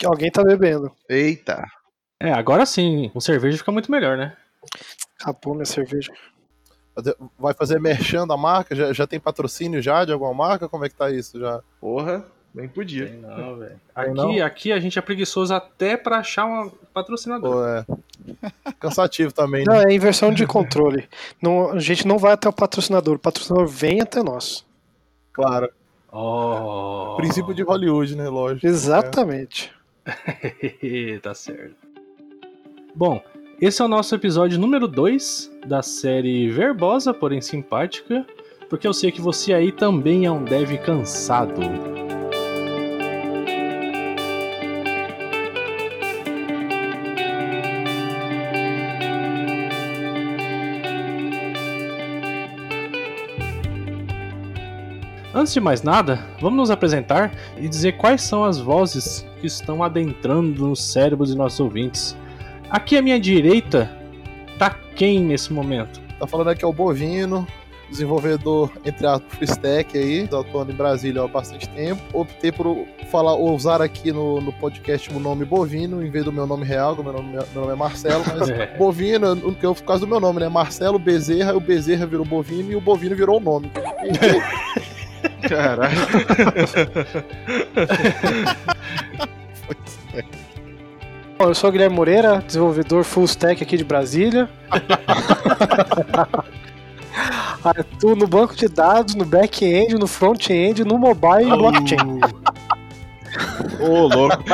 Que alguém tá bebendo. Eita. É, agora sim, com cerveja fica muito melhor, né? Acabou minha cerveja. Vai fazer merchan da marca? Já, já tem patrocínio já de alguma marca? Como é que tá isso já? Porra, bem podia. Tem não, velho. Aqui, não? aqui a gente é preguiçoso até pra achar uma patrocinadora. Pô, é. Cansativo também, Não, né? é inversão de controle. Não, a gente não vai até o patrocinador, o patrocinador vem até nós. Claro. Oh. Princípio de Hollywood, né? Lógico. Exatamente. tá certo. Bom, esse é o nosso episódio número 2 da série Verbosa, porém simpática, porque eu sei que você aí também é um dev cansado. Antes de mais nada, vamos nos apresentar e dizer quais são as vozes que estão adentrando nos cérebros de nossos ouvintes. Aqui à minha direita tá quem nesse momento? Tá falando aqui é o Bovino, desenvolvedor, entre aspas, full stack aí, tô atuando em Brasília há bastante tempo. Optei por falar, usar aqui no, no podcast o nome Bovino, em vez do meu nome real, que o meu nome, meu nome é Marcelo, mas É. Bovino, eu- que eu, por causa do meu nome, né? Marcelo Bezerra, e o Bezerra virou Bovino e o Bovino virou o nome. Caralho. Bom, eu sou o Guilherme Moreira, desenvolvedor full stack aqui de Brasília. Atuo no banco de dados, no back-end, no front-end, no mobile e no blockchain. Ô, louco.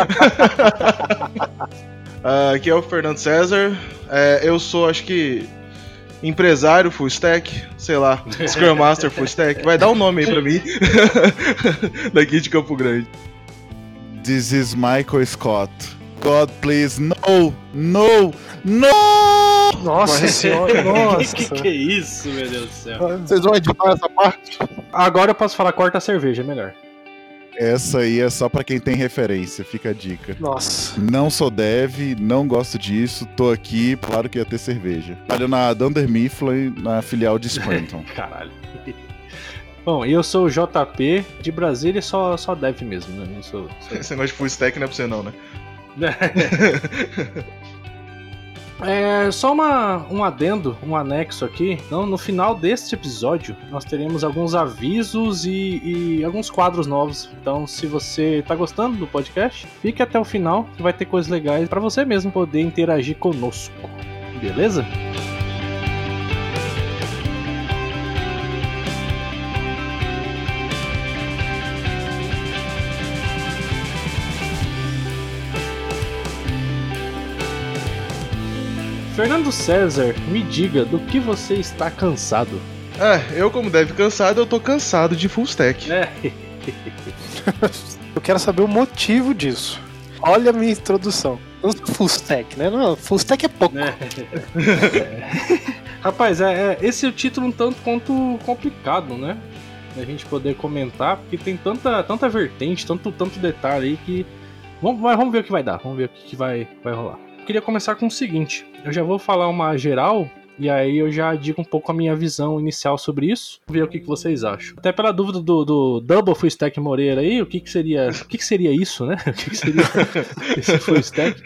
Ah, aqui é o Fernando César. É, eu sou, acho que, empresário full stack, sei lá, Scrum Master full stack. Vai dar um nome aí pra mim. Daqui de Campo Grande. This is Michael Scott. God, please, no, no, no! Nossa senhora, nossa. que que é isso, meu Deus do céu? Vocês vão editar essa parte? Agora eu posso falar corta a cerveja, é melhor. Essa aí é só pra quem tem referência, fica a dica. Nossa. Não sou dev, não gosto disso, tô aqui, claro que ia ter cerveja. Trabalho na Dunder Mifflin, na filial de Scranton. Caralho. Bom, e eu sou o JP de Brasília, só, só dev mesmo, né? Não sou, sou Esse negócio de full stack não é pra você não, né? É só uma, um adendo, um anexo aqui. Então, no final deste episódio, nós teremos alguns avisos e, e alguns quadros novos. Então, se você tá gostando do podcast, fique até o final, que vai ter coisas legais para você mesmo poder interagir conosco. Beleza? Fernando César, me diga do que você está cansado. É, eu como deve cansado, eu tô cansado de full stack. É. Eu quero saber o motivo disso. Olha a minha introdução. Não sou full stack, né? Não, full stack é pouco. né? Rapaz, é, é- esse é o título um tanto quanto complicado, né? Da gente poder comentar, porque tem tanta, tanta vertente, tanto, tanto detalhe aí que. Vamos, vamos ver o que vai dar, vamos ver o que, que vai, vai rolar. Queria começar com o seguinte: eu já vou falar uma geral. E aí eu já digo um pouco a minha visão inicial sobre isso, ver o que, que vocês acham. Até pela dúvida do, do Double Full Stack Moreira aí, o que, que seria. O que, que seria isso, né? O que, que seria esse Full Stack?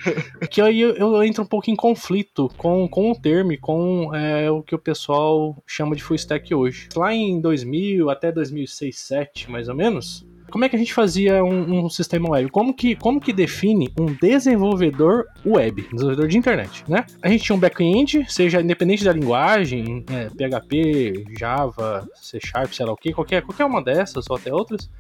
que aí eu, eu entro um pouco em conflito com, com o termo com é, o que o pessoal chama de full stack hoje. Lá em 2000 até 2006, 2007, mais ou menos, como é que a gente fazia um, um sistema web? Como que, como que define um desenvolvedor web, desenvolvedor de internet, né? A gente tinha um back-end, seja independente da linguagem, é, PHP, Java, C Sharp, sei lá o que, qualquer, qualquer uma dessas ou até outras,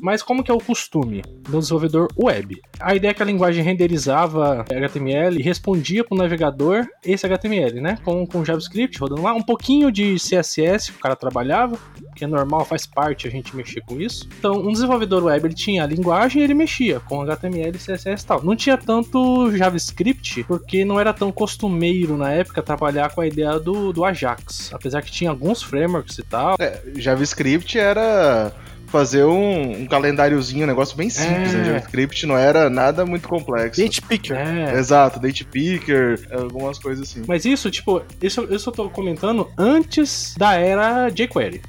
mas como que é o costume do desenvolvedor web? A ideia é que a linguagem renderizava HTML e respondia para o navegador esse HTML, né? Com, com JavaScript rodando lá, um pouquinho de CSS que o cara trabalhava, que é normal, faz parte a gente mexer com isso. Então, um desenvolvedor web ele tinha a linguagem e ele mexia com HTML, CSS e tal. Não tinha tanto JavaScript, porque não era tão costumeiro na época trabalhar com a ideia do, do Ajax. Apesar que tinha alguns frameworks e tal. É, JavaScript era fazer um, um calendáriozinho, um negócio bem simples, É. né? JavaScript não era nada muito complexo. Date picker. É, Exato, date picker, algumas coisas assim. Mas isso, tipo, isso, isso eu tô comentando antes da era jQuery.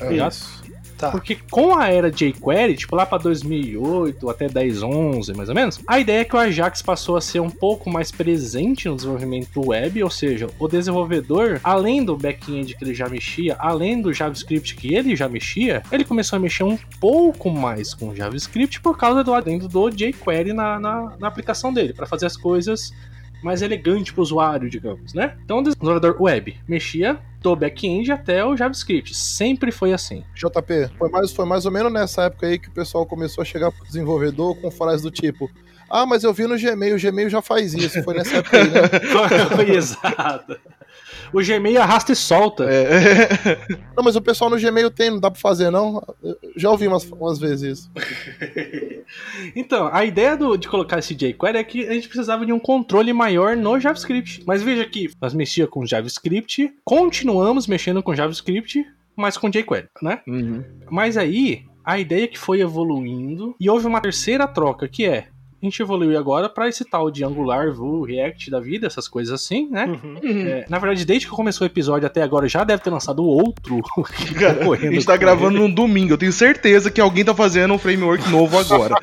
É. Isso. Tá. Porque com a era jQuery, tipo lá pra 2008 até 10, 11, mais ou menos, a ideia é que o Ajax passou a ser um pouco mais presente no desenvolvimento web, ou seja, o desenvolvedor, além do back-end que ele já mexia, além do JavaScript que ele já mexia, ele começou a mexer um pouco mais com JavaScript por causa do adendo do jQuery na, na, na aplicação dele, para fazer as coisas mais elegante para o usuário, digamos, né? Então o desenvolvedor web mexia do back-end até o JavaScript, sempre foi assim. JP, foi mais, foi mais ou menos nessa época aí que o pessoal começou a chegar pro desenvolvedor com frases do tipo. Ah, mas eu vi no Gmail, o Gmail já faz isso. Foi nessa época aí, né? Foi exato. O Gmail arrasta e solta. É, Não, mas o pessoal no Gmail tem, não dá pra fazer, não? Eu já ouvi umas, umas vezes isso. Então, a ideia do- de colocar esse jQuery é que a gente precisava de um controle maior no JavaScript. Mas veja que nós mexia com JavaScript, continuamos mexendo com JavaScript, mas com jQuery, né? Uhum. Mas aí, a ideia que foi evoluindo e houve uma terceira troca, que é a gente evoluiu agora para esse tal de Angular, Vue, React da vida, essas coisas assim, né? Uhum. É, na verdade, desde que começou o episódio até agora, já deve ter lançado outro. que tá Cara, a gente tá gravando ele. num domingo. Eu tenho certeza que alguém tá fazendo um framework novo agora.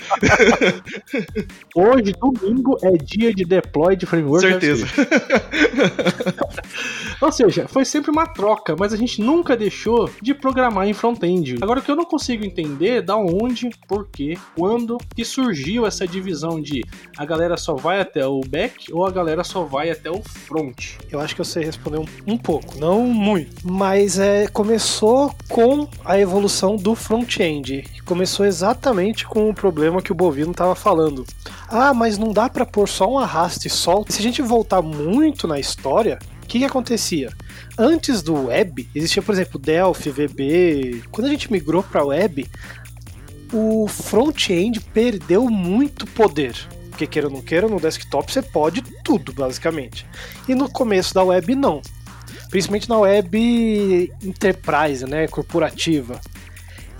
Hoje, domingo, é dia de deploy de framework. certeza. Ou seja, foi sempre uma troca, mas a gente nunca deixou de programar em front-end. Agora, o que eu não consigo entender é da onde, por quê, quando que surgiu essa divisão de a galera só vai até o back ou a galera só vai até o front. Eu acho que eu sei responder um, um pouco, não muito. Mas é, começou com a evolução do front-end. Começou exatamente com o problema que o Bovino estava falando. Ah, mas não dá para pôr só um arraste e solta. Se a gente voltar muito na história, o que, que acontecia? Antes do web, existia, por exemplo, Delphi, VB. Quando a gente migrou para web, o front-end perdeu muito poder. Porque queira ou não queira, no desktop você pode tudo, basicamente. E no começo da web, não. Principalmente na web enterprise, né, corporativa.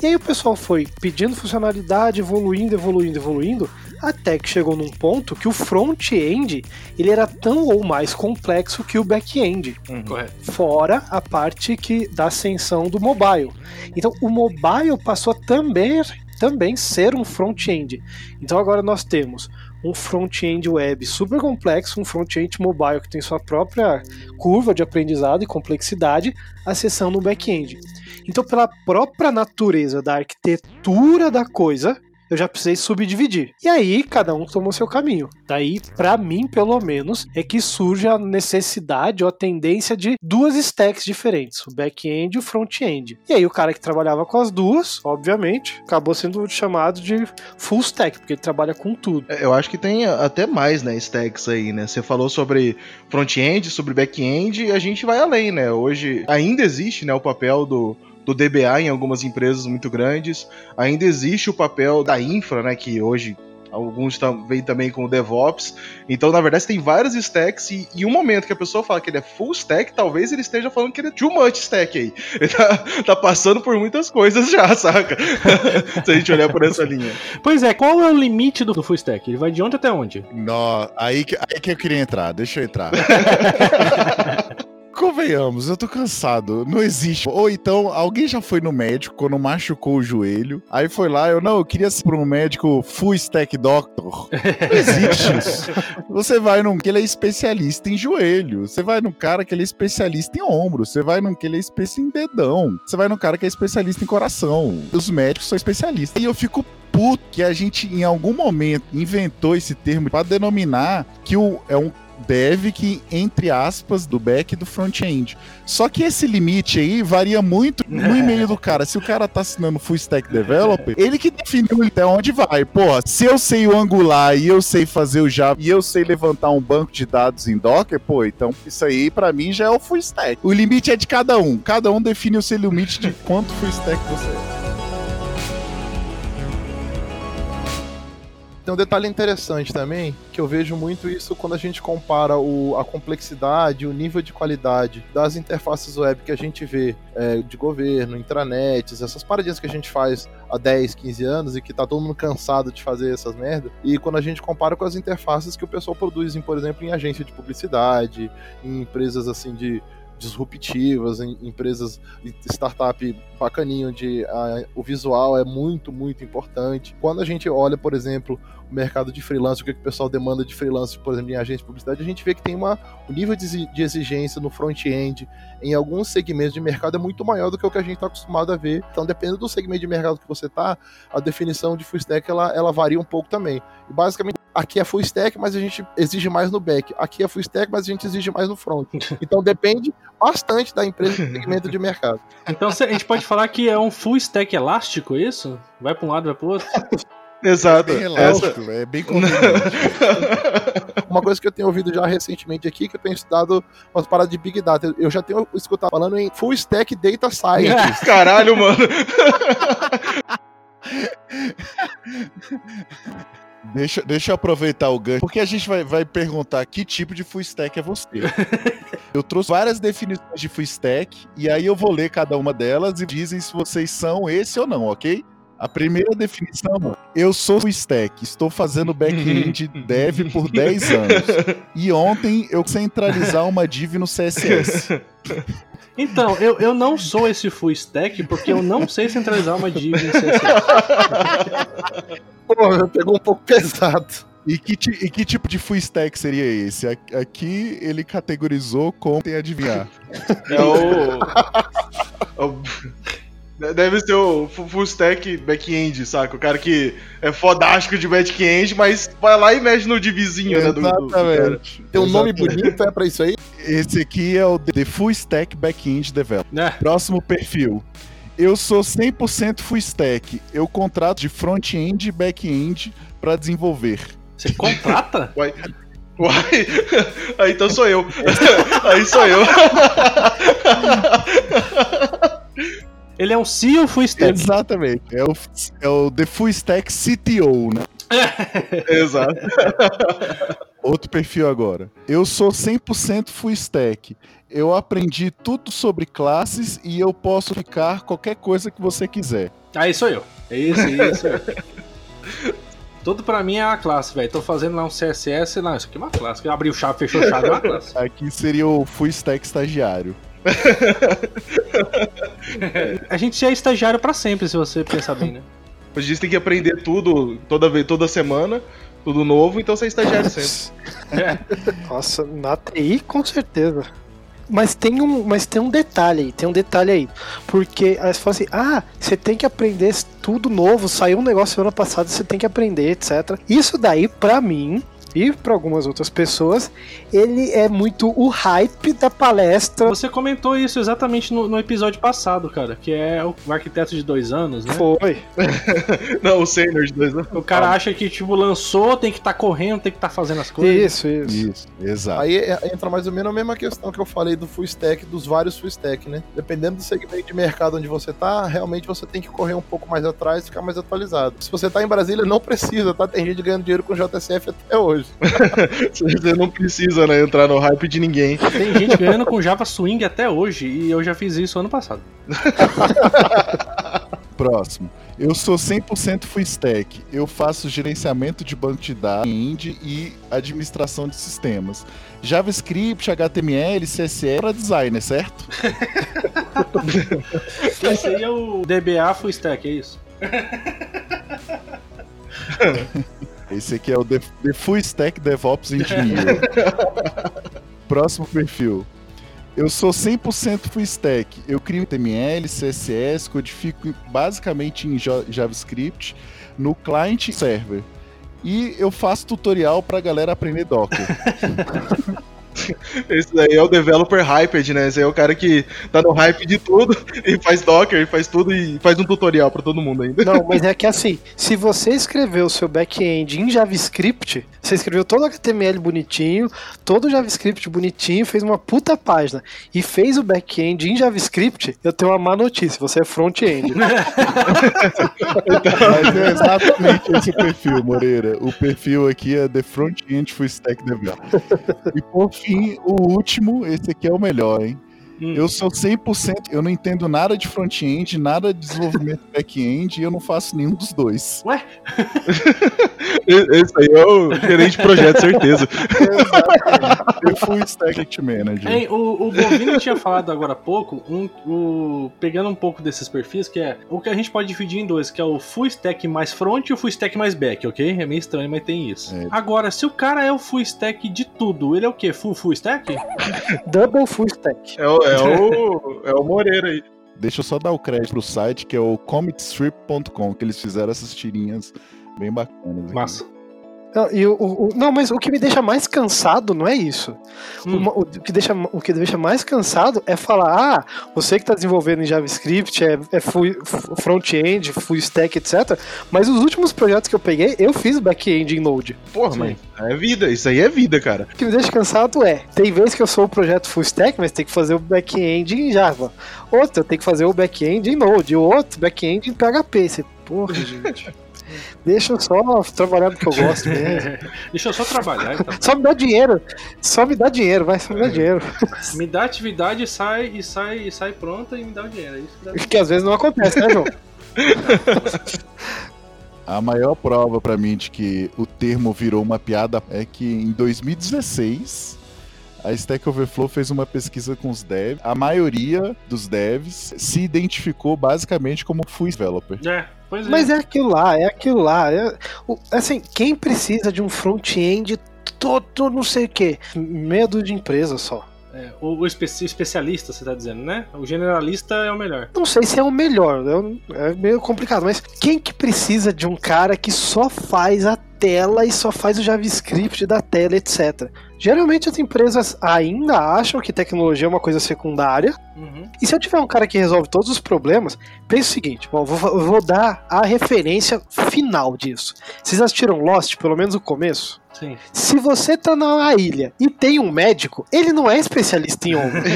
E aí o pessoal foi pedindo funcionalidade, evoluindo, evoluindo, evoluindo, até que chegou num ponto que o front-end ele era tão ou mais complexo que o back-end Correto. fora a parte que da ascensão do mobile. Então o mobile passou a também, também ser um front-end. Então agora nós temos um front-end web super complexo, um front-end mobile que tem sua própria curva de aprendizado e complexidade, acessando o back-end. Então pela própria natureza da arquitetura da coisa, eu já precisei subdividir. E aí, cada um tomou seu caminho. Daí, pra mim, pelo menos, é que surge a necessidade ou a tendência de duas stacks diferentes, o back-end e o front-end. E aí, o cara que trabalhava com as duas, obviamente, acabou sendo chamado de full stack, porque ele trabalha com tudo. É, Eu acho que tem até mais, né, stacks aí, né? Você falou sobre front-end, sobre back-end, e a gente vai além, né? Hoje ainda existe, né, o papel do, do DBA em algumas empresas muito grandes, ainda existe o papel da infra, né, que hoje alguns tam, vêm também com o DevOps. Então, na verdade, tem várias stacks e em um momento que a pessoa fala que ele é full stack, talvez ele esteja falando que ele é too much stack aí. Ele tá, tá passando por muitas coisas já, saca? Se a gente olhar por essa linha. Pois é, qual é o limite do full stack? Ele vai de onde até onde? Nó, aí, que, aí que eu queria entrar, deixa eu entrar. Convenhamos, eu tô cansado. Não existe. Ou então, alguém já foi no médico quando machucou o joelho. Aí foi lá, eu não, eu queria ser um médico full stack doctor. Não existe isso. Você vai num que ele é especialista em joelho. Você vai num cara que ele é especialista em ombro. Você vai num que ele é especialista em dedão. Você vai num cara que é especialista em coração. Os médicos são especialistas. E eu fico puto que a gente, em algum momento, inventou esse termo pra denominar que o, é um dev que, entre aspas, do back e do front-end. Só que esse limite aí varia muito no e-mail do cara. Se o cara tá assinando full stack developer, ele que definiu até onde vai. Porra, se eu sei o Angular e eu sei fazer o Java e eu sei levantar um banco de dados em Docker, pô, então isso aí pra mim já é o full stack. O limite é de cada um. Cada um define o seu limite de quanto full stack você é. Tem um detalhe interessante também, que eu vejo muito isso quando a gente compara o, a complexidade, o nível de qualidade das interfaces web que a gente vê é, de governo, intranets, essas paradinhas que a gente faz há 10, 15 anos e que tá todo mundo cansado de fazer essas merda. E quando a gente compara com as interfaces que o pessoal produz, em, por exemplo, em agência de publicidade, em empresas assim de disruptivas, em empresas, startup bacaninho, onde a, o visual é muito, muito importante. Quando a gente olha, por exemplo, o mercado de freelance, o que, que o pessoal demanda de freelance, por exemplo, em agência de publicidade, a gente vê que tem uma, um nível de, de exigência no front-end, em alguns segmentos de mercado, é muito maior do que o que a gente está acostumado a ver. Então, dependendo do segmento de mercado que você está, a definição de full stack ela, ela varia um pouco também. E basicamente, aqui é full stack, mas a gente exige mais no back. Aqui é full stack, mas a gente exige mais no front. Então, depende bastante da empresa e segmento de mercado. Então a gente pode falar que é um full stack elástico, isso? Vai para um lado, vai para o outro? Exato. É bem elástico, é bem. Uma coisa que eu tenho ouvido já recentemente aqui, que eu tenho estudado umas paradas de Big Data. Eu já tenho escutado falando em Full Stack Data Science. Caralho, mano. Deixa, deixa eu aproveitar o gancho, porque a gente vai, vai perguntar que tipo de full stack é você. eu trouxe várias definições de full stack, e aí eu vou ler cada uma delas e dizem se vocês são esse ou não, ok? A primeira definição, eu sou full stack, estou fazendo back-end dev por 10 anos. E ontem eu centralizar uma div no CSS. Então, eu, eu não sou esse full stack porque eu não sei centralizar uma div em CSS. Pô, pegou um pouco pesado. E que, ti- e que tipo de full stack seria esse? Aqui ele categorizou como tem adivinhar. É o. é o- Deve ser o fu- full stack back-end, saca? O cara que é fodástico de back-end, mas vai lá e mexe no divzinho, né? Do, do- do cara. Exatamente. Tem um nome Exatamente. bonito, é pra isso aí? Esse aqui é o The Full Stack Backend Developer. Né? Próximo perfil. Eu sou 100% full stack. Eu contrato de front-end e back-end para desenvolver. Você contrata? Uai. Uai. Aí então sou eu. Aí sou eu. Ele é um CEO full stack. Exatamente. É o, é o The Full Stack CTO, né? Exato. Outro perfil agora. Eu sou 100% full stack. Eu aprendi tudo sobre classes e eu posso ficar qualquer coisa que você quiser. Aí sou eu. É isso, é isso. Tudo pra mim é uma classe, velho. Tô fazendo lá um CSS. Não, isso aqui é uma classe. Abriu chave, fechou chave, é uma classe. Aqui seria o full stack estagiário. A gente já é estagiário pra sempre, se você pensar bem, né? A gente tem que aprender tudo toda vez, toda semana, tudo novo, então você é estagiário sempre. Nossa, na TI com certeza. Mas tem um, mas tem um detalhe aí, tem um detalhe aí. Porque aí você fala assim: ah, você tem que aprender tudo novo, saiu um negócio semana passada, você tem que aprender, etc. Isso daí, pra mim, e pra algumas outras pessoas, ele é muito o hype da palestra. Você comentou isso exatamente no, no episódio passado, cara, que é o arquiteto de dois anos, né? Foi. Não, o sênior de dois anos. O cara acha que, tipo, lançou, tem que estar correndo, tem que estar fazendo as coisas. Isso, isso. Isso, exato. Aí é- entra mais ou menos a mesma questão que eu falei do full stack, dos vários full stack, né? Dependendo do segmento de mercado onde você tá, realmente você tem que correr um pouco mais atrás e ficar mais atualizado. Se você tá em Brasília, não precisa, tá? Tem gente ganhando dinheiro com JSF até hoje. Você não precisa, né, entrar no hype de ninguém. Tem gente ganhando com Java Swing até hoje, e eu já fiz isso ano passado. Próximo. Eu sou 100% full stack. Eu faço gerenciamento de banco de dados, indie e administração de sistemas. JavaScript, HTML, CSS para designer, certo? Esse aí é o DBA Full Stack, é isso? Esse aqui é o The, The Full Stack DevOps Engineer. Próximo perfil. Eu sou 100% full stack. Eu crio HTML, CSS, codifico basicamente em JavaScript no client e server. E eu faço tutorial pra galera aprender Docker. Esse daí é o developer hyped, né? Esse aí é o cara que tá no hype de tudo e faz Docker, e faz tudo e faz um tutorial pra todo mundo ainda. Não, mas é que assim, se você escreveu o seu back-end em JavaScript, você escreveu todo o HTML bonitinho, todo o JavaScript bonitinho, fez uma puta página e fez o back-end em JavaScript, eu tenho uma má notícia, você é front-end. Mas é exatamente esse perfil, Moreira. O perfil aqui é The Front-End Full Stack Developer. E por fim, o último, esse aqui é o melhor, hein? Hum. Eu sou 100%, eu não entendo nada de front-end, nada de desenvolvimento back-end e eu não faço nenhum dos dois. Esse aí é o gerente de projeto, certeza. Exatamente. Eu fui stack manager. Hein, o, o Bovino tinha falado agora há pouco, um, o, pegando um pouco desses perfis, que é o que a gente pode dividir em dois, que é o full stack mais front e o full stack mais back, ok? É meio estranho, mas tem isso. É. Agora, se o cara é o full stack de tudo, ele é o quê? Full full stack? Double full stack. É o, é o, é o Moreira aí. Deixa eu só dar o crédito pro site, que é o comitstrip.com, que eles fizeram essas tirinhas bem bacanas. aqui. Massa. Não, e o, o- o- não, mas o que me deixa mais cansado não é isso. Hum. Uma- o, que deixa, o que deixa mais cansado é falar: ah, você que está desenvolvendo em JavaScript, é, é front-end, full stack, etc. Mas os últimos projetos que eu peguei, eu fiz back-end em Node. Porra, mas é vida, isso aí é vida, cara. O que me deixa cansado é: tem vezes que eu sou o projeto full stack, mas tem que fazer o back-end em Java. Outro, eu tenho que fazer o back-end em Node. O outro, back-end em PHP. Você, porra, gente. Deixa eu só trabalhar do que eu gosto mesmo. Deixa eu só trabalhar, então. Só me dá dinheiro. Só me dá dinheiro, vai, só me dá dinheiro. Me dá atividade, sai e sai e sai pronta e me dá o dinheiro. É isso que dá. Que às vezes não acontece, né, João? A maior prova pra mim de que o termo virou uma piada é que em 2016 a Stack Overflow fez uma pesquisa com os devs. A maioria dos devs se identificou basicamente como full developer. É, pois é. Mas é aquilo lá, é aquilo lá. É- o- assim, quem precisa de um front-end todo não sei o quê? Medo de empresa só. É, o, o espe- especialista, você tá dizendo, né? O generalista é o melhor. Não sei se é o melhor, né? é meio complicado, mas quem que precisa de um cara que só faz a tela e só faz o JavaScript da tela, etc. Geralmente as empresas ainda acham que tecnologia é uma coisa secundária, Uhum. E se eu tiver um cara que resolve todos os problemas, pense o seguinte: bom, vou, vou dar a referência final disso. Vocês assistiram Lost, pelo menos o começo? Sim. Se você tá na ilha e tem um médico, ele não é especialista em ombro.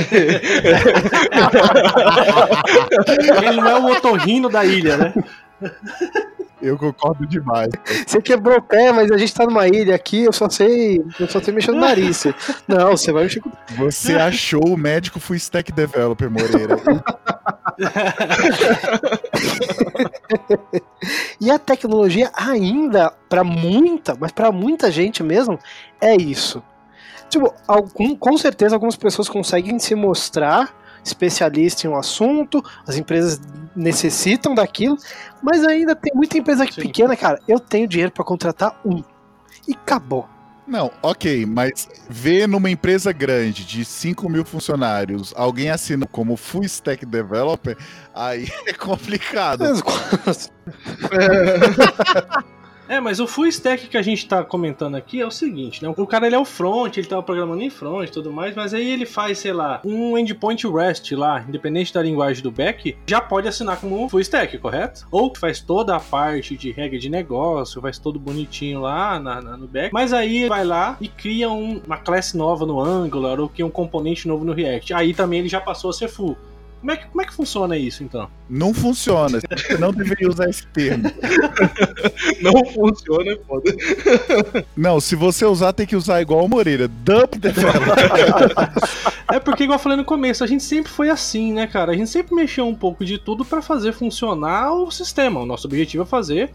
Ele não é o otorrino da ilha, né? Eu concordo demais. Você quebrou o pé, mas a gente tá numa ilha aqui, eu só sei. Eu só sei mexer no nariz. Não, você vai mexer com. Você achou o médico full stack developer, Moreira. E a tecnologia ainda, pra muita, mas pra muita gente mesmo, é isso. Tipo, algum, com certeza algumas pessoas conseguem se mostrar especialista em um assunto, as empresas necessitam daquilo, mas ainda tem muita empresa Sim. pequena, cara. Eu tenho dinheiro pra contratar um. E acabou. Não, ok, mas ver numa empresa grande de 5 mil funcionários alguém assina como full stack developer, aí é complicado. É, mas o full stack que a gente tá comentando aqui é o seguinte, né? O cara ele é o front, ele tava programando em front e tudo mais, mas aí ele faz, sei lá, um endpoint REST lá, independente da linguagem do back, já pode assinar como full stack, correto? Ou faz toda a parte de regra de negócio, faz todo bonitinho lá na, na- no back, mas aí vai lá e cria um- uma classe nova no Angular ou cria um componente novo no React. Aí também ele já passou a ser full. Como é que, como é que funciona isso, então? Não funciona. Você não deveria usar esse termo. Não funciona, é foda. Não, se você usar, tem que usar igual o Moreira. Dump developer. É porque, igual eu falei no começo, a gente sempre foi assim, né, cara? A gente sempre mexeu um pouco de tudo pra fazer funcionar o sistema. O nosso objetivo é fazer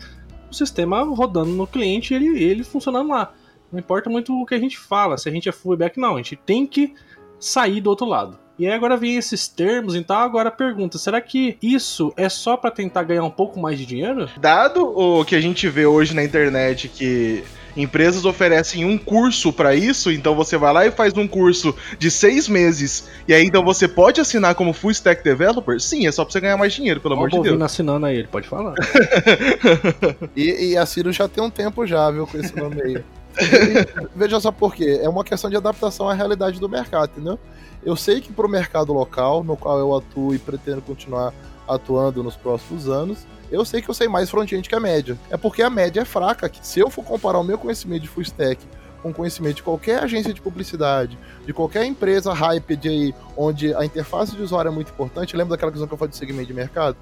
o sistema rodando no cliente e ele, ele funcionando lá. Não importa muito o que a gente fala, se a gente é full back, não. A gente tem que sair do outro lado. E aí agora vem esses termos, então agora a pergunta, será que isso é só pra tentar ganhar um pouco mais de dinheiro? Dado o que a gente vê hoje na internet que empresas oferecem um curso pra isso, então você vai lá e faz um curso de seis meses e aí então você pode assinar como full stack developer? Sim, é só pra você ganhar mais dinheiro, pelo Ó, amor o de Deus. Assinando aí, ele pode falar. E, e a Ciro já tem um tempo já, viu, com esse nome aí. E, veja só por quê. É uma questão de adaptação à realidade do mercado, entendeu? Eu sei que para o mercado local, no qual eu atuo e pretendo continuar atuando nos próximos anos, eu sei que eu sei mais front-end que a média. É porque a média é fraca. Se eu for comparar o meu conhecimento de full stack com conhecimento de qualquer agência de publicidade, de qualquer empresa hyped aí, onde a interface de usuário é muito importante, lembra daquela questão que eu falei do segmento de mercado?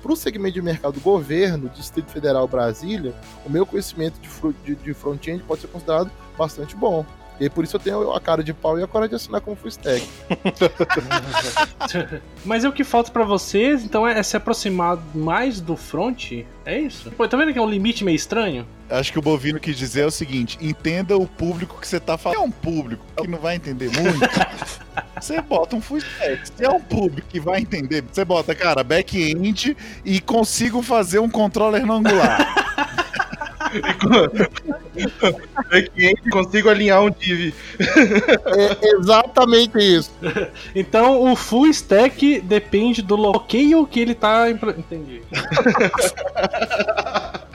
Para o segmento de mercado governo, Distrito Federal Brasília, o meu conhecimento de, de- de front-end pode ser considerado bastante bom. E aí, por isso eu tenho a cara de pau e a coragem de assinar como full stack. Mas é o que falta pra vocês, então é se aproximar mais do front? É isso? Pô, tá vendo que é um limite meio estranho? Acho que o Bovino quis dizer é o seguinte: entenda o público que você tá falando. Se é um público que não vai entender muito, você bota um full stack. Se é um público que vai entender, você bota, cara, back-end e consigo fazer um controller não angular. Back-end, consigo alinhar um div. É exatamente isso. Então o full stack depende do bloqueio que ele tá. Entendi.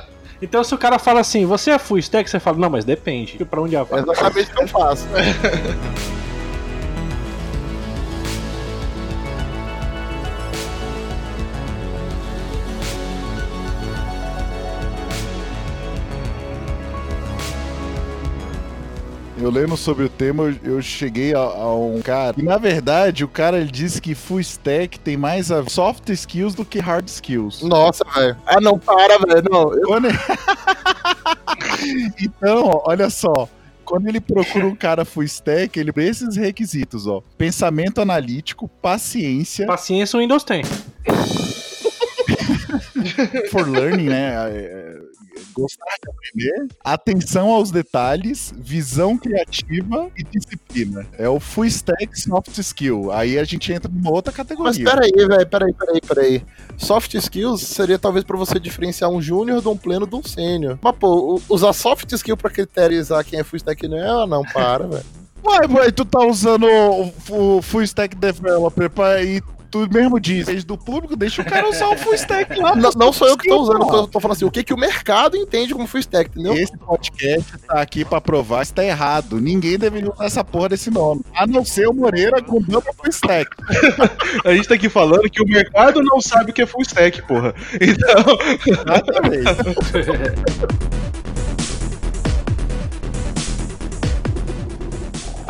Então se o cara fala assim, você é full stack, você fala, não, mas depende. Pra onde É vai? exatamente o que eu faço. Eu lendo sobre o tema, eu- cheguei a, a um cara. E na verdade, o cara ele disse que full stack tem mais a soft skills do que hard skills. Nossa, velho. Ah, não, para, velho. Não, eu- então, olha só. Quando ele procura um cara full stack, ele tem esses requisitos, ó. Pensamento analítico, paciência, Paciência o Windows tem. For learning, né? é, é, Gostar de aprender, atenção aos detalhes, visão criativa e disciplina. É o full stack soft skill. Aí a gente entra numa outra Mas categoria. peraí, velho, peraí, peraí, peraí. Soft skills seria talvez pra você diferenciar um júnior de um pleno de um sênior. Mas, pô, usar soft skill pra criterizar quem é full stack não é, ah, não, para, velho. Ué, ué, tu tá usando o, o full stack developer pra e tu mesmo diz, desde do público, deixa o cara usar o full stack lá. Não, não sou eu que tô Skill, usando, eu tô, tô falando assim, o que, que o mercado entende como full stack, entendeu? Esse podcast tá aqui pra provar que tá errado. Ninguém deveria usar essa porra desse nome. A não ser o Moreira com double full stack. A gente tá aqui falando que o mercado não sabe o que é full stack, porra. Então, Exatamente.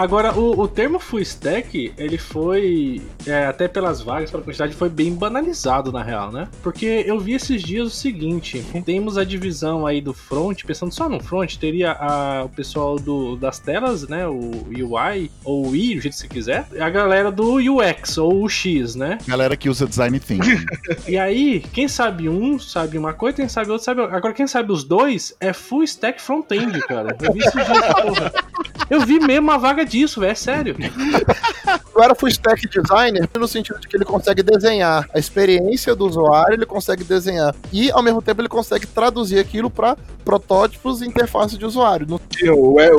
Agora, o, o termo full stack, ele foi, é, até pelas vagas, pela quantidade, foi bem banalizado na real, né? Porque eu vi esses dias o seguinte: temos a divisão aí do front, pensando só no front, teria a- o pessoal do, das telas, né? O UI, ou o I, do jeito que você quiser, e a galera do UX, ou o X, né? Galera que usa design thinking. E aí, quem sabe um sabe uma coisa, quem sabe outro sabe outra. Agora, quem sabe os dois é full stack front-end, cara. Eu vi esses dias, porra. Eu vi mesmo uma vaga disso, velho, é sério. Não era full stack designer no sentido de que ele consegue desenhar a experiência do usuário, ele consegue desenhar e ao mesmo tempo ele consegue traduzir aquilo para protótipos e interface de usuário. No-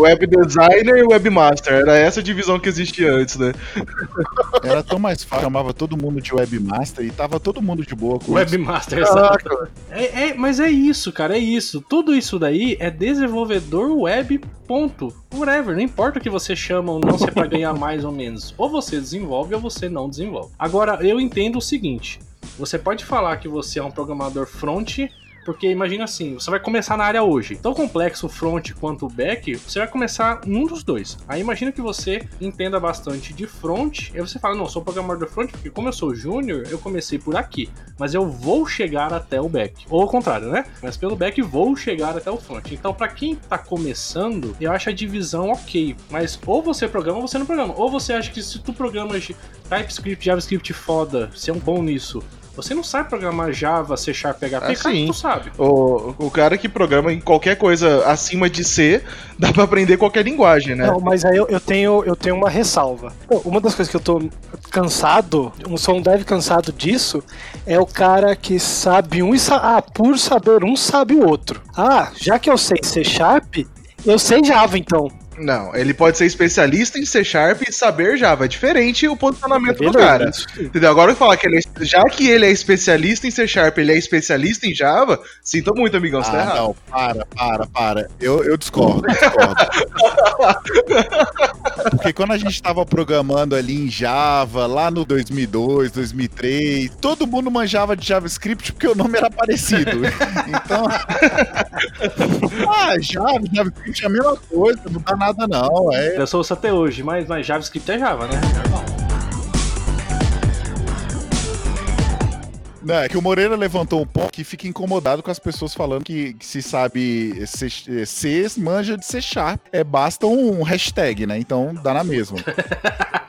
web designer e webmaster. Era essa a divisão que existia antes, né? Era tão mais fácil, chamava todo mundo de webmaster e tava todo mundo de boa com isso. Webmaster, exato. É, é, mas é isso, cara, é isso. Tudo isso daí é desenvolvedor web, ponto. Whatever, não importa o que você chama ou não, se é pra ganhar mais ou menos. Ou você desenvolve ou você não desenvolve. Agora, eu entendo o seguinte: você pode falar que você é um programador front. Porque imagina assim, você vai começar na área hoje. Tão complexo o front quanto o back, você vai começar num dos dois. Aí imagina que você entenda bastante de front, aí você fala, não, sou programador front, porque como eu sou júnior, eu comecei por aqui. Mas eu vou chegar até o back. Ou ao contrário, né? Mas pelo back vou chegar até o front. Então, pra quem tá começando, eu acho a divisão ok. Mas ou você programa ou você não programa. Ou você acha que se tu programas TypeScript, JavaScript foda, você é um bom nisso. Você não sabe programar Java, C Sharp, PHP, Ah, claro tu sabe. O, o cara que programa em qualquer coisa acima de C, dá pra aprender qualquer linguagem, né? Não, mas aí eu, eu tenho, eu tenho uma ressalva. Uma das coisas que eu tô cansado, um sou um dev cansado disso, é o cara que sabe um e sa ah, por saber um sabe o outro. Ah, já que eu sei C Sharp, eu sei Java então. Não, ele pode ser especialista em C Sharp e saber Java. É diferente o posicionamento do Beleza, cara. Entendeu? Agora eu falar que ele é, já que ele é especialista em C Sharp, ele é especialista em Java, sinto muito, amigão, você tá Ah, errado. não, para, para, para. Eu, eu discordo, eu discordo. Porque quando a gente tava programando ali em Java, lá no 2002, 2003, todo mundo manjava de JavaScript porque o nome era parecido. Então. ah, Java, JavaScript é a mesma coisa, não dá nada não. É, Eu sou isso até hoje, mas, mas JavaScript é Java, né? Não, é que o Moreira levantou um ponto que fica incomodado com as pessoas falando que, que se sabe C, C manja de C Sharp. É, basta um hashtag, né? Então dá na mesma.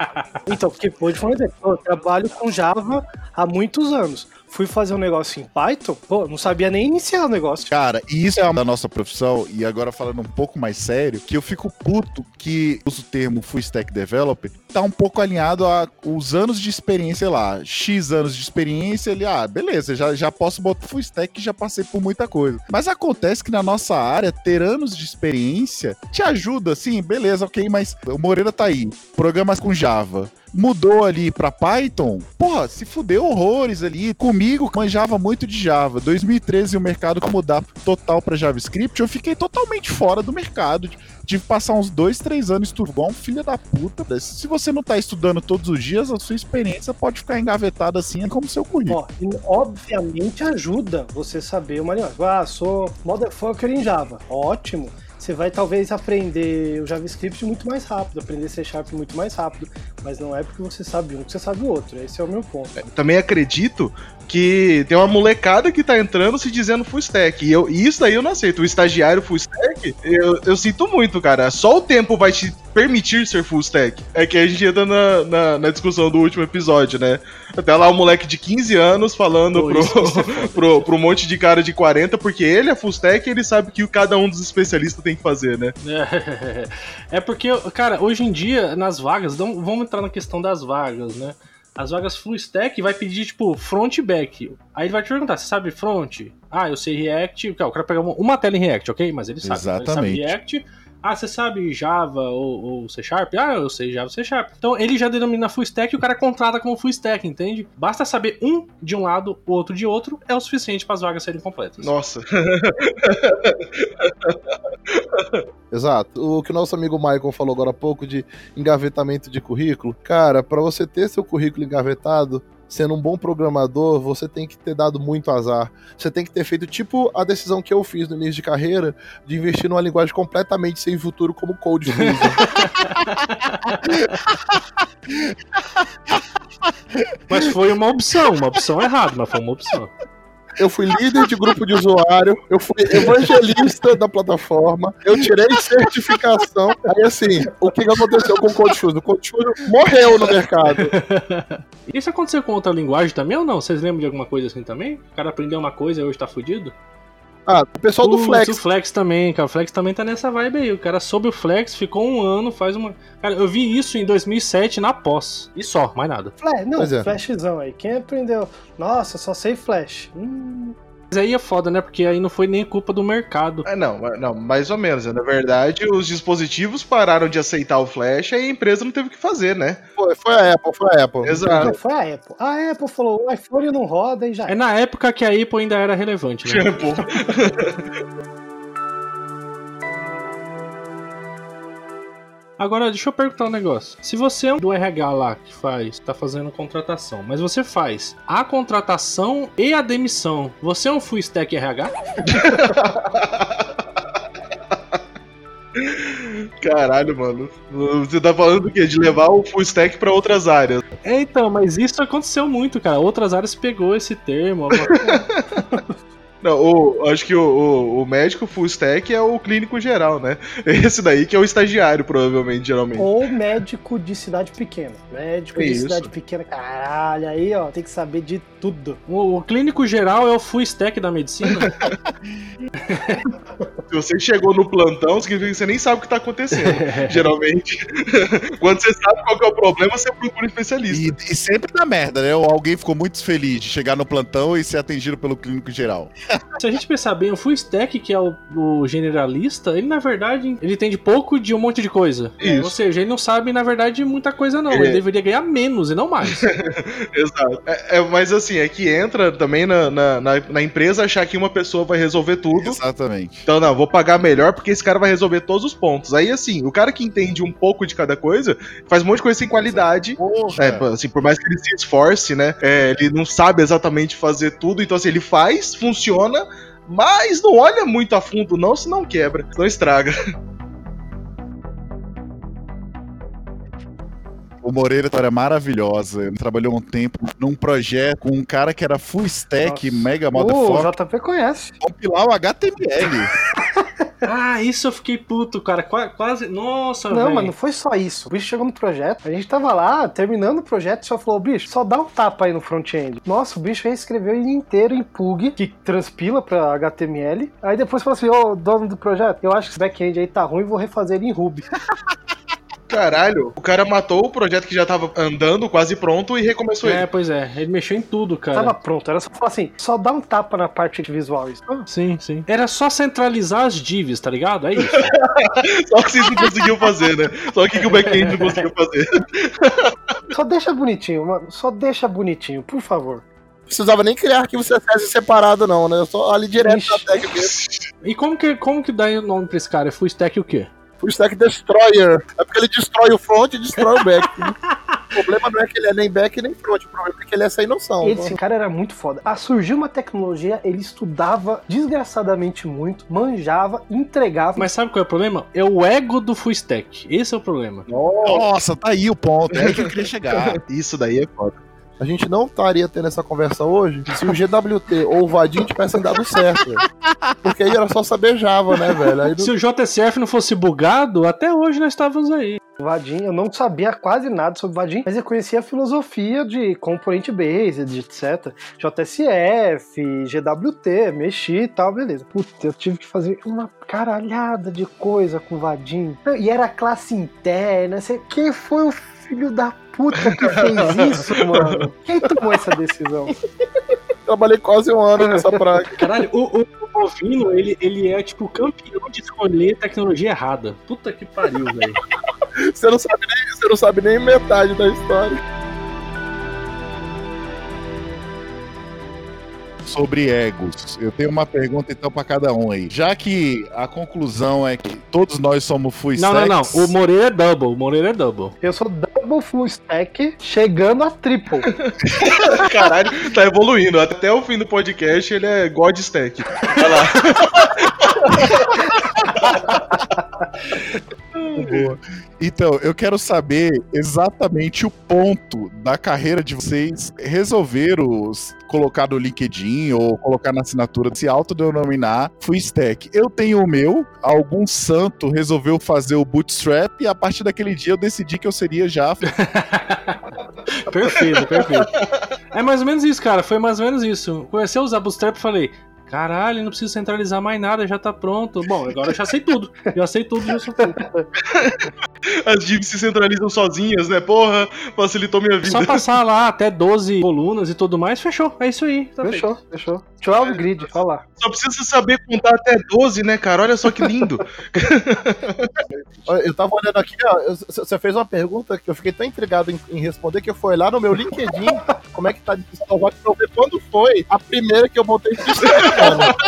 Então, porque pode falar, eu trabalho com Java há muitos anos fui fazer um negócio em Python, pô, não sabia nem iniciar o negócio. Cara, e isso é uma da nossa profissão, e agora falando um pouco mais sério, que eu fico puto que usa o termo Full Stack Developer, tá um pouco alinhado a os anos de experiência lá. X anos de experiência, ele, ah, beleza, já, já posso botar Full Stack já passei por muita coisa. Mas acontece que na nossa área, ter anos de experiência te ajuda, sim, beleza, ok, mas o Moreira tá aí, programas com Java mudou ali para Python, porra, se fudeu horrores ali. Comigo, manjava muito de Java. 2013 o mercado mudar total para JavaScript, eu fiquei totalmente fora do mercado. Tive que passar uns dois, três anos igual um filho da puta. Se você não tá estudando todos os dias, a sua experiência pode ficar engavetada assim, é como seu currículo. Ó, obviamente ajuda você saber uma linguagem. Ah, sou motherfucker em Java. Ótimo você vai talvez aprender o JavaScript muito mais rápido, aprender C Sharp muito mais rápido, mas não é porque você sabe um que você sabe o outro. Esse é o meu ponto. É, também acredito que tem uma molecada que tá entrando se dizendo full stack. E, eu, e isso daí eu não aceito. O estagiário full stack, eu, eu sinto muito, cara. Só o tempo vai te permitir ser full stack. É que a gente entra na, na, na discussão do último episódio, né? Até lá o um moleque de 15 anos falando Pô, pro, pro, pro monte de cara de 40, porque ele é full stack e ele sabe que cada um dos especialistas tem que fazer, né? É, é porque, cara, hoje em dia, nas vagas, vamos entrar na questão das vagas, né? as vagas full stack vai pedir, tipo, front e back. Aí ele vai te perguntar, você sabe front? Ah, eu sei React. O cara pega uma tela em React, ok? Mas ele sabe. Exatamente. Ele sabe React. Ah, você sabe Java ou, ou, C Sharp? Ah, eu sei Java C Sharp. Então ele já denomina full stack e o cara contrata como full stack, entende? Basta saber um de um lado, o outro de outro, é o suficiente para as vagas serem completas. Nossa. Exato. O que o nosso amigo Michael falou agora há pouco de engavetamento de currículo. Cara, para você ter seu currículo engavetado, sendo um bom programador, você tem que ter dado muito azar. Você tem que ter feito tipo a decisão que eu fiz no início de carreira de investir numa linguagem completamente sem futuro como Code mas foi uma opção, uma opção errada, mas foi uma opção eu fui líder de grupo de usuário, eu fui evangelista da plataforma, eu tirei certificação. Aí assim, o que aconteceu com o CodeFusion? O CodeFusion morreu no mercado. Isso aconteceu com outra linguagem também ou não? Vocês lembram de alguma coisa assim também? O cara aprendeu uma coisa e hoje tá fudido? Ah, o pessoal do Flex. O Flex também, cara. O Flex também tá nessa vibe aí. O cara soube o Flex, ficou um ano, faz uma. Cara, eu vi isso em 2007 na pós. E só, mais nada. Flash, não, é. Flashzão aí. Quem aprendeu? Nossa, só sei Flash. Hum. Mas aí é foda, né? Porque aí não foi nem culpa do mercado. É, não, não, mais ou menos. Né? Na verdade, os dispositivos pararam de aceitar o Flash e a empresa não teve o que fazer, né? Foi, foi a Apple, foi a Apple. Exato. Não, foi a Apple. A Apple falou, o iPhone não roda e já. É na época que a Apple ainda era relevante, né? Tipo. Agora, deixa eu perguntar um negócio. Se você é do RH lá que faz, tá fazendo contratação, mas você faz a contratação e a demissão, você é um full stack RH? Caralho, mano. Você tá falando do quê? De levar o full stack pra outras áreas. É, então, mas isso aconteceu muito, cara. Outras áreas pegou esse termo. Não, o, acho que o, o, o, médico full stack é o clínico geral, né? Esse daí que é o estagiário, provavelmente, geralmente. Ou médico de cidade pequena. Médico é de isso. cidade pequena, caralho, aí, ó, tem que saber de tudo. O, o clínico geral é o full stack da medicina. Se você chegou no plantão, significa que você nem sabe o que tá acontecendo. geralmente. Quando você sabe qual é o problema, você procura um especialista. E, e sempre dá merda, né? Ou alguém ficou muito feliz de chegar no plantão e ser atendido pelo clínico geral. Se a gente pensar bem, o full stack, que é o, o, generalista, ele na verdade ele entende pouco de um monte de coisa. Isso. Ou seja, ele não sabe, na verdade, muita coisa, não. É. Ele deveria ganhar menos e não mais. Exato. É, é, mas assim, é que entra também na, na, na, na, empresa achar que uma pessoa vai resolver tudo. Exatamente. Então, não, vou pagar melhor porque esse cara vai resolver todos os pontos. Aí, assim, o cara que entende um pouco de cada coisa faz um monte de coisa sem qualidade. É, assim, por mais que ele se esforce, né? É, ele não sabe exatamente fazer tudo. Então, assim, ele faz, funciona funciona, mas não olha muito a fundo, não, senão quebra, senão estraga. O Moreira é maravilhosa. Ele trabalhou um tempo num projeto com um cara que era full stack, Nossa. mega O motherfucker, JP conhece. compilar o HTML. Ah, isso eu fiquei puto, cara. Qua- quase. Nossa, Não, velho. mas não foi só isso. O bicho chegou no projeto, a gente tava lá, terminando o projeto, e só falou, bicho, só dá um tapa aí no front-end. Nossa, o bicho reescreveu ele inteiro em Pug, que transpila pra HTML. Aí depois falou assim, ô, dono do projeto, eu acho que esse back-end aí tá ruim, vou refazer ele em Ruby. Caralho, o cara matou o projeto que já tava andando, quase pronto, e recomeçou É, ele. pois é. Ele mexeu em tudo, cara. Tava pronto, era só falar assim, só dá um tapa na parte visual. Isso. Ah, Sim, sim. Era só centralizar as divs, tá ligado? É isso. Só que vocês não conseguiam fazer, né? Só que, que o back-end não conseguiu fazer. Só deixa bonitinho, mano, só deixa bonitinho, por favor. Não precisava nem criar arquivo CSS separado, não, né? Eu só ali direto Ixi. na tag mesmo. E como que, como que dá o nome pra esse cara? É Full Stack o quê? Full Stack Destroyer. É porque ele destrói o front e destrói o back. né? o problema não é que ele é nem back nem front, o problema é que ele é sem noção. Esse cara era muito foda. Ah, surgiu uma tecnologia, ele estudava desgraçadamente muito, manjava, entregava. Mas sabe qual é o problema? É o ego do Full Stack. Esse é o problema. Nossa, tá aí o ponto. É aí que eu queria chegar. Isso daí é foda. A gente não estaria tendo essa conversa hoje se o GWT ou o Vadim tivessem dado certo. velho. Porque aí era só saber Java, né, velho? Aí Se o JSF não fosse bugado, até hoje nós estávamos aí. Vadim, eu não sabia quase nada sobre Vadim, mas eu conhecia a filosofia de component based, etc. JSF, GWT, mexi e tal, beleza. Puta, eu tive que fazer uma caralhada de coisa com Vadim. E era classe interna, sei, quem foi o filho da puta que fez isso, mano? Quem tomou essa decisão? trabalhei quase um ano nessa praga. Caralho, o, o Bovino, ele, ele é tipo campeão de escolher tecnologia errada. Puta que pariu, velho. Você não sabe nem, você não sabe nem metade da história. Sobre egos, eu tenho uma pergunta então pra cada um aí. Já que a conclusão é que todos nós somos full Não, não, stacks, não. O Moreira é double. O Moreira é double. Eu sou double full stack, chegando a triple. Caralho, tá evoluindo. Até o fim do podcast ele é God Stack. Vai lá. Boa. Então, eu quero saber exatamente o ponto da carreira de vocês resolveram colocar no LinkedIn ou colocar na assinatura de se autodenominar full stack. Eu tenho o meu, algum santo resolveu fazer o bootstrap e a partir daquele dia eu decidi que eu seria já Perfeito, perfeito. É mais ou menos isso, cara. Foi mais ou menos isso. Comecei a usar Bootstrap e falei. Caralho, não preciso centralizar mais nada, já tá pronto. Bom, agora eu já sei tudo. Já sei tudo, já sei tudo. As divs se centralizam sozinhas, né? Porra, facilitou minha vida. Só passar lá até 12 colunas e tudo mais, fechou. É isso aí. Tá Fechou, fechou. 12 grid, olha lá. Só precisa saber contar até 12, né, cara? Olha só que lindo. Eu tava olhando aqui, ó, você fez uma pergunta que eu fiquei tão intrigado em, em responder que eu fui lá no meu LinkedIn, como é que tá de salvar pra eu ver quando foi a primeira que eu montei esse sistema, cara.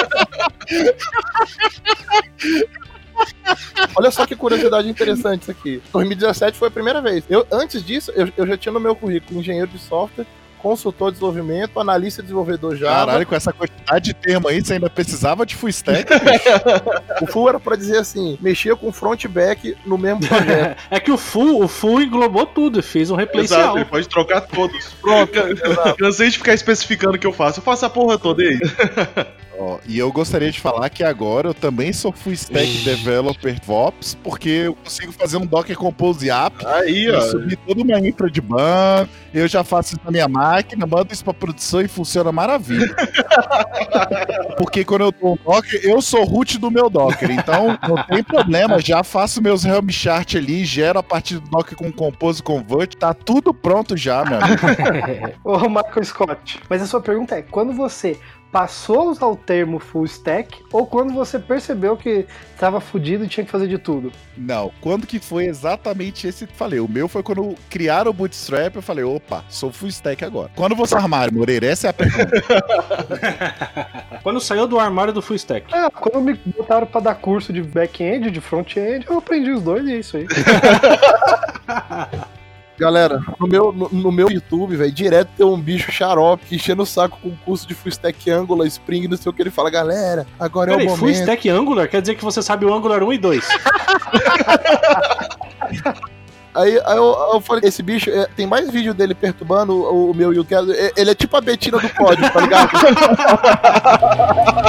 Olha só que curiosidade interessante isso aqui. 2017 foi a primeira vez. Eu, antes disso, eu, eu já tinha no meu currículo engenheiro de software, consultor de desenvolvimento, analista de desenvolvedor Java. Caralho, com essa quantidade de termo aí, você ainda precisava de full stack? O full era pra dizer assim, mexia com front e back no mesmo projeto. É que o full, o full englobou tudo, fez um replace Exato, ele pode trocar todos. Pronto. Cansei de ficar especificando o que eu faço. Eu faço a porra toda e aí. Ó, e eu gostaria de falar que agora eu também sou full stack developer DevOps, porque eu consigo fazer um Docker Compose app Aí, e ó. subir toda uma infra de banco, eu já faço isso na minha máquina, mando isso pra produção e funciona maravilha. porque quando eu dou um Docker, eu sou root do meu Docker, então não tem problema, já faço meus Helm chart ali, gero a partir do Docker com Compose Convert, tá tudo pronto já, meu amigo. Ô, Michael Scott. Mas a sua pergunta é: quando você passou a usar o termo full stack ou quando você percebeu que estava fudido e tinha que fazer de tudo? Não, quando que foi exatamente esse que falei? O meu foi quando criaram o Bootstrap, eu falei, opa, sou full stack agora. Quando você armário, Moreira? Essa é a pergunta. Quando saiu do armário do full stack. Ah, quando me botaram pra dar curso de back-end, de front-end, eu aprendi os dois e é isso aí. Galera, no meu, no, no meu YouTube, velho, direto tem um bicho xarope enchendo o saco com curso de full stack Angular, Spring, não sei o que. Ele fala, galera, agora é Peraí, o full momento. stack Angular quer dizer que você sabe o Angular 1 e 2. Aí, aí eu, eu falei, esse bicho, é, tem mais vídeo dele perturbando o, o meu e. É, Ele é tipo a Betina do código, tá ligado?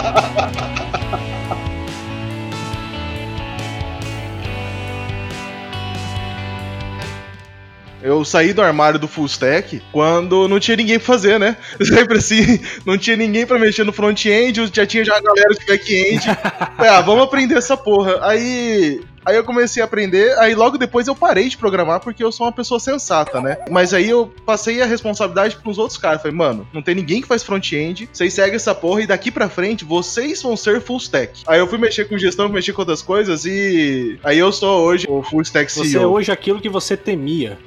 Eu saí do armário do full stack quando não tinha ninguém pra fazer, né? Sempre assim, não tinha ninguém pra mexer no front-end, já tinha já a galera de back-end. Falei, ah, vamos aprender essa porra. Aí Aí eu comecei a aprender, aí logo depois eu parei de programar porque eu sou uma pessoa sensata, né? Mas aí eu passei a responsabilidade pros outros caras. Falei, mano, não tem ninguém que faz front-end, vocês seguem essa porra e daqui pra frente vocês vão ser full stack. Aí eu fui mexer com gestão, mexer com outras coisas e aí eu sou hoje o full stack CEO. Você é hoje aquilo que você temia.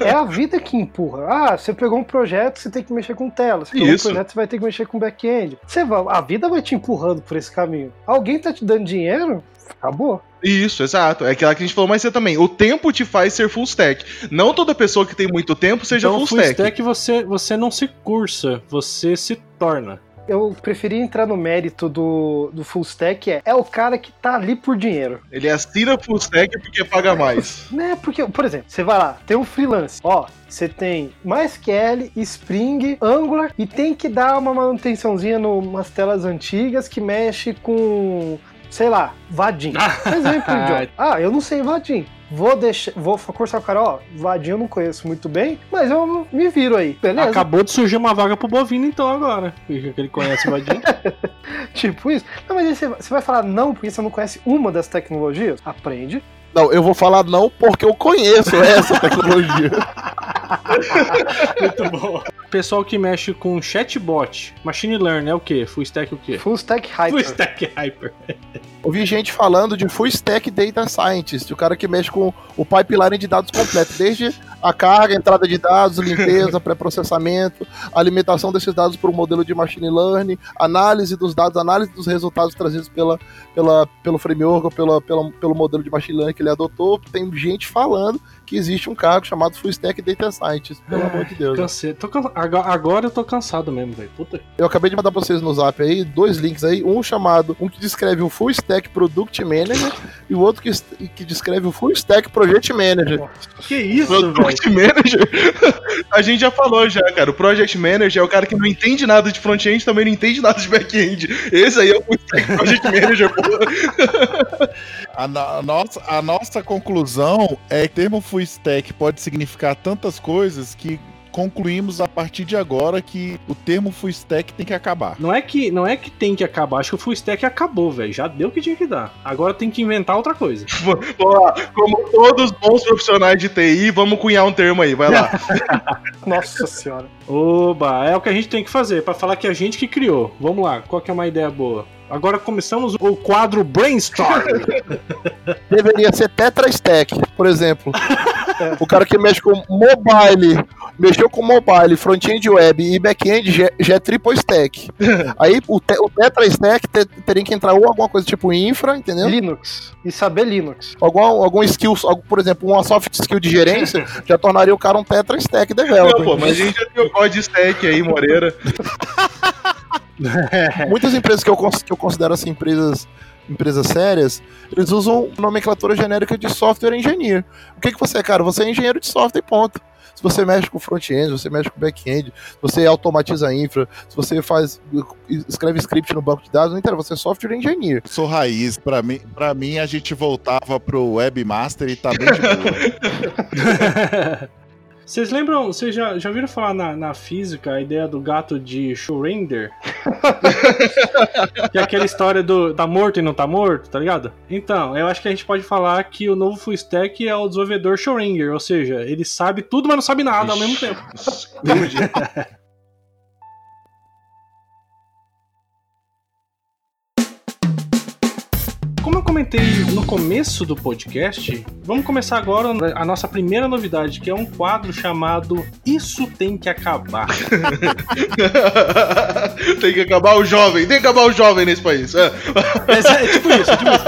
É a vida que empurra. Ah, você pegou um projeto, você tem que mexer com tela. Você pegou Isso. um projeto, você vai ter que mexer com back-end. Você vai, a vida vai te empurrando por esse caminho. Alguém tá te dando dinheiro? Acabou. Isso, exato. É aquela que a gente falou mais cedo também. O tempo te faz ser full stack. Não toda pessoa que tem muito tempo seja então, full, full stack. stack você, você não se cursa, você se torna. Eu preferi entrar no mérito do, do full stack, é, é o cara que tá ali por dinheiro. Ele assina full stack porque paga mais. Né? Porque, por exemplo, você vai lá, tem um freelance, ó, você tem MySQL, Spring, Angular e tem que dar uma manutençãozinha numas telas antigas que mexe com, sei lá, Vadim. Exemplo, idiota. Ah, eu não sei Vadim. Vou deixar, vou cursar o cara, ó, Vadim eu não conheço muito bem, mas eu me viro aí, beleza? Acabou de surgir uma vaga pro Bovino então agora, porque ele conhece o Vadinho. Tipo isso. Não, mas aí você, você vai falar não porque você não conhece uma das tecnologias? Aprende. Não, eu vou falar não porque eu conheço essa tecnologia. Muito bom. Pessoal que mexe com chatbot, machine learning é o quê? Full stack o quê? Full stack hyper. Full stack hyper. Ouvi gente falando de full stack data scientist, o cara que mexe com o pipeline de dados completo, desde a carga, entrada de dados, limpeza, pré-processamento, alimentação desses dados por um modelo de machine learning, análise dos dados, análise dos resultados trazidos pela, pela, pelo framework ou pela, pela, pelo modelo de machine learning que ele adotou. Tem gente falando que existe um cargo chamado full stack data scientist, pelo amor de Deus. Cansei. Tô can- Agora, eu tô cansado mesmo, velho. Puta. Eu acabei de mandar pra vocês no zap aí dois links aí, um chamado, um que descreve o Full Stack Product Manager e o outro que, que descreve o Full Stack Project Manager. Que isso, velho? Product Manager? A gente já falou já, cara. O Project Manager é o cara que não entende nada de front-end, também não entende nada de back-end. Esse aí é o full stack Project Manager, porra. A, no- a nossa, a nossa conclusão é que o termo full stack pode significar tantas coisas que concluímos a partir de agora que o termo full stack tem que acabar. Não é que não é que tem que acabar, acho que o full stack acabou, velho. Já deu o que tinha que dar. Agora tem que inventar outra coisa. Vamos lá. Como todos os bons profissionais de TI, vamos cunhar um termo aí, vai lá. Nossa senhora. Oba, é o que a gente tem que fazer pra falar que é a gente que criou. Vamos lá, qual que é uma ideia boa? Agora começamos o quadro Brainstorm. Deveria ser Tetra Stack, por exemplo. O cara que mexe com mobile, mexeu com mobile, front-end web e back-end já, já é triple stack. Aí o, te- o Tetra Stack te- teria que entrar ou alguma coisa tipo infra, entendeu? Linux. E saber Linux. Algum, algum skill, algum- por exemplo, uma soft skill de gerência já tornaria o cara um Tetra Stack Não, developer. pô, mas a gente já tem o código stack aí, Moreira. Muitas empresas que eu, que eu considero assim, empresas, empresas sérias, eles usam nomenclatura genérica de software engineer. O que, que você é, cara? Você é engenheiro de software e ponto. Se você mexe com front-end, se você mexe com back-end, se você automatiza a infra, se você faz escreve script no banco de dados, não interessa, você é software engineer. Sou raiz, pra mim, pra mim a gente voltava pro webmaster e tá bem de boa. Vocês lembram, vocês já, já viram falar na, na física a ideia do gato de Schrödinger? que é aquela história do tá morto e não tá morto, tá ligado? Então, eu acho que a gente pode falar que o novo full stack é o desenvolvedor Schrödinger, ou seja, ele sabe tudo, mas não sabe nada ao mesmo tempo. Comentei no começo do podcast, vamos começar agora a nossa primeira novidade, que é um quadro chamado Isso Tem Que Acabar. tem que acabar o jovem, tem que acabar o jovem nesse país. É. É, é tipo isso, é tipo isso.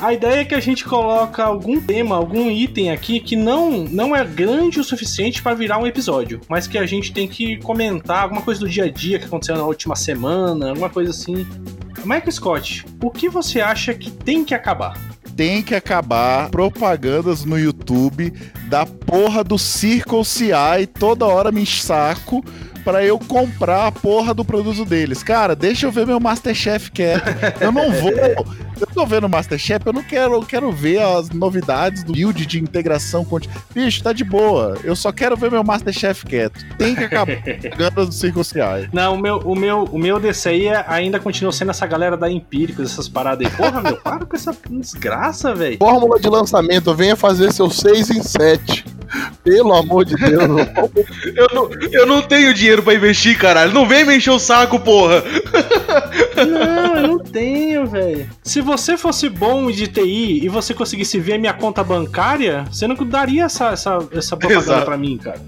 A ideia é que a gente coloca algum tema, algum item aqui que não, não é grande o suficiente para virar um episódio, mas que a gente tem que comentar alguma coisa do dia a dia que aconteceu na última semana, alguma coisa assim. Michael Scott, o que você acha que tem que acabar? tem que acabar propagandas no YouTube da porra do Circle CI toda hora me saco pra eu comprar a porra do produto deles. Cara, deixa eu ver meu Masterchef quieto. Eu não vou. Eu tô vendo o Masterchef, eu não quero, eu quero ver as novidades do build de integração com. Bicho, tá de boa. Eu só quero ver meu Masterchef quieto. Tem que acabar propaganda do Circle CI. Não, o meu, o meu, o meu desse aí é- ainda continua sendo essa galera da Empíricos, essas paradas aí. Porra, meu, para com essa desgraça, velho. Fórmula de lançamento, venha fazer seu 6 em 7. Pelo amor de Deus. Eu não, eu não tenho dinheiro pra investir, caralho. Não vem me encher o saco, porra. Não, eu não tenho, velho. Se você fosse bom de TI e você conseguisse ver minha conta bancária, você não daria essa, essa, essa propaganda Exato. pra mim, cara.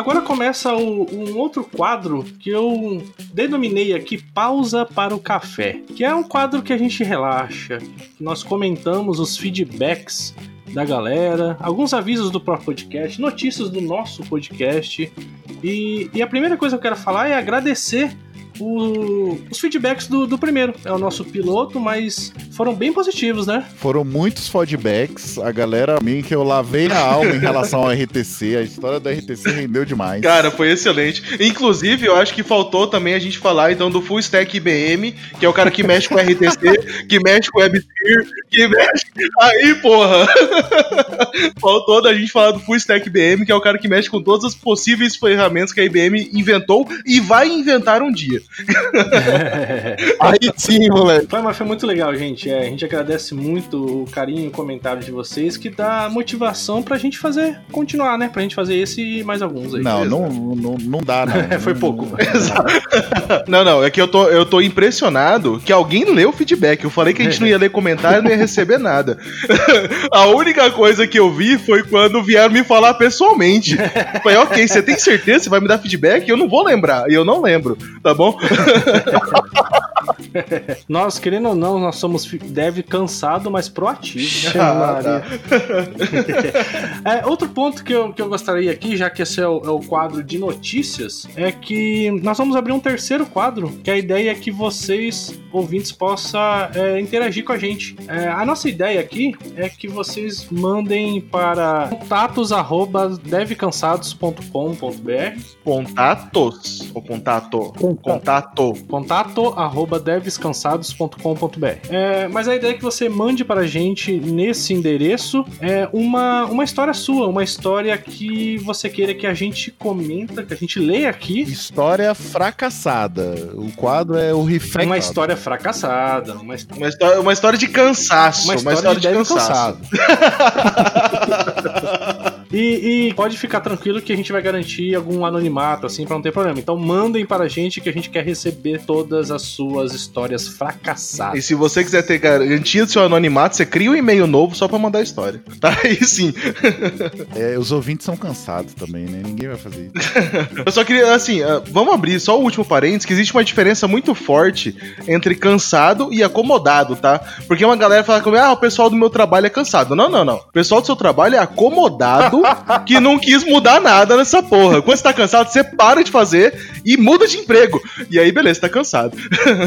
Agora, começa o- um outro quadro que eu denominei aqui Pausa para o Café, que é um quadro que a gente relaxa, nós comentamos os feedbacks da galera, alguns avisos do próprio podcast, notícias do nosso podcast. E, e a primeira coisa que eu quero falar é agradecer o- os feedbacks do, do primeiro. É o nosso piloto, mas foram bem positivos, né? Foram muitos feedbacks. A galera, mim que eu lavei a alma em relação ao RTC. A história do RTC rendeu demais. Cara, foi excelente. Inclusive, eu acho que faltou também a gente falar então do Full Stack IBM, que é o cara que mexe com RTC, que mexe com WebSphere, que mexe. Aí, porra! faltou da gente falar do Full Stack IBM, que é o cara que mexe com todas as possíveis ferramentas que a IBM inventou e vai inventar um dia. Aí sim, moleque. Foi, mas foi muito legal, gente. É, a gente agradece muito o carinho e o comentário de vocês, que dá motivação pra gente fazer, continuar, né? Pra gente fazer esse e mais alguns aí. Não, não, não, não dá, não. Foi pouco. Não, não, é que eu tô, eu tô impressionado que alguém leu o feedback. Eu falei que a gente não ia ler comentário não ia receber nada. A única coisa que eu vi foi quando vieram me falar pessoalmente. Eu Falei, ok, você tem certeza você vai me dar feedback? Eu não vou lembrar, e eu não lembro, tá bom? Nós, querendo ou não, nós somos dev cansado, mas proativo. né? Ah, tá. É, outro ponto que eu, que eu gostaria aqui, já que esse é o, é o quadro de notícias, é que nós vamos abrir um terceiro quadro, que a ideia é que vocês, ouvintes, possam é, interagir com a gente. É, a nossa ideia aqui é que vocês mandem para contatos@devcansados.com.br Contatos. Ou contato? Contato. Contato arroba devscansados.com.br. É, mas a ideia é que você mande para a gente nesse endereço é uma, uma história sua, uma história que você queira que a gente comenta, que a gente leia aqui. História fracassada. O quadro é o Refactado. Uma história fracassada, uma, Uma história, uma história de cansaço. uma Uma história, história, de, de, cansaço. cansado. E, e pode ficar tranquilo que a gente vai garantir algum anonimato, assim, pra não ter problema. Então mandem para a gente que a gente quer receber todas as suas histórias fracassadas. E se você quiser ter garantia do seu anonimato, você cria um e-mail novo só pra mandar a história. Tá? Aí sim. É, os ouvintes são cansados também, né? Ninguém vai fazer isso. Eu só queria, assim, ah, vamos abrir só o último parênteses, que existe uma diferença muito forte entre cansado e acomodado, tá? Porque uma galera fala comigo, ah, o pessoal do meu trabalho é cansado. Não, não, não. O pessoal do seu trabalho é acomodado, que não quis mudar nada nessa porra. Quando você tá cansado, você para de fazer e muda de emprego. E aí, beleza, tá cansado.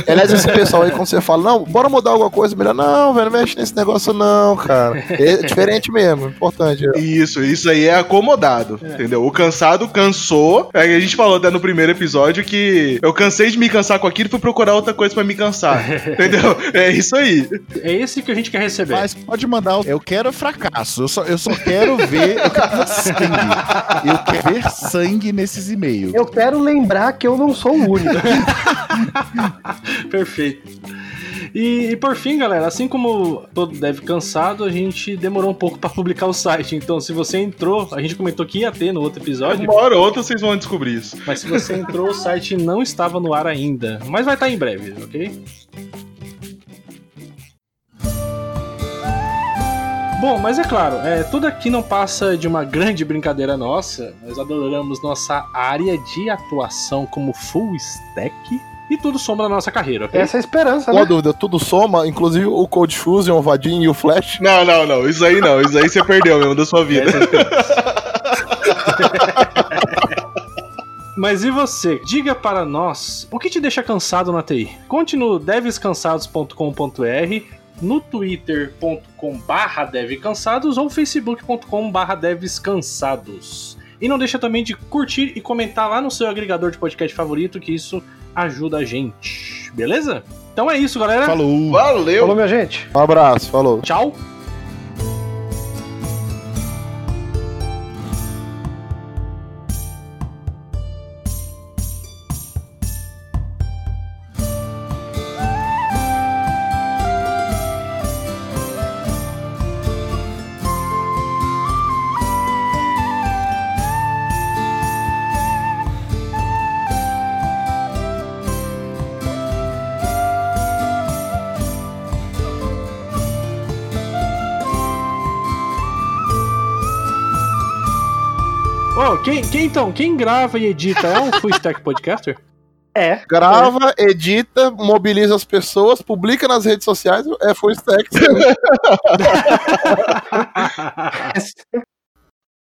Aliás, esse pessoal aí, quando você fala, não, bora mudar alguma coisa, melhor, não, velho, não mexe nesse negócio não, cara. É diferente mesmo, importante. Isso, isso aí é acomodado, entendeu? O cansado cansou. É a gente falou até no primeiro episódio que eu cansei de me cansar com aquilo e fui procurar outra coisa pra me cansar. entendeu? É isso aí. É esse que a gente quer receber. Mas pode mandar. o- Eu quero fracasso. Eu só, eu só quero ver. Eu quero ver sangue. Eu quero ver sangue nesses e-mails. Eu quero lembrar que eu não sou o único. Perfeito. E, e por fim, galera, assim como todo deve cansado, a gente demorou um pouco pra publicar o site. Então, se você entrou, a gente comentou que ia ter no outro episódio, Uma hora ou outra vocês vão descobrir isso. mas se você entrou, o site não estava no ar ainda. Mas vai estar em breve, ok? Bom, mas é claro, é, tudo aqui não passa de uma grande brincadeira nossa. Nós adoramos nossa área de atuação como full stack. e tudo soma na nossa carreira, ok? Essa é a esperança, Uma né? dúvida, tudo soma, inclusive o Cold Fusion, o Vadin e o Flash. Não, não, não. Isso aí não. Isso aí você perdeu mesmo da sua vida. Essa é. Mas e você? Diga para nós o que te deixa cansado na TI. Conte no devscansados.com.br, no twitter.com barra devcansados ou facebook.com barra devscansados. E não deixa também de curtir e comentar lá no seu agregador de podcast favorito, que isso ajuda a gente. Beleza? Então é isso, galera. Falou. Valeu. Falou, minha gente. Um abraço, falou. Tchau. Então? Quem grava e edita é um full stack podcaster? É. Grava, edita, mobiliza as pessoas, publica nas redes sociais, é full stack.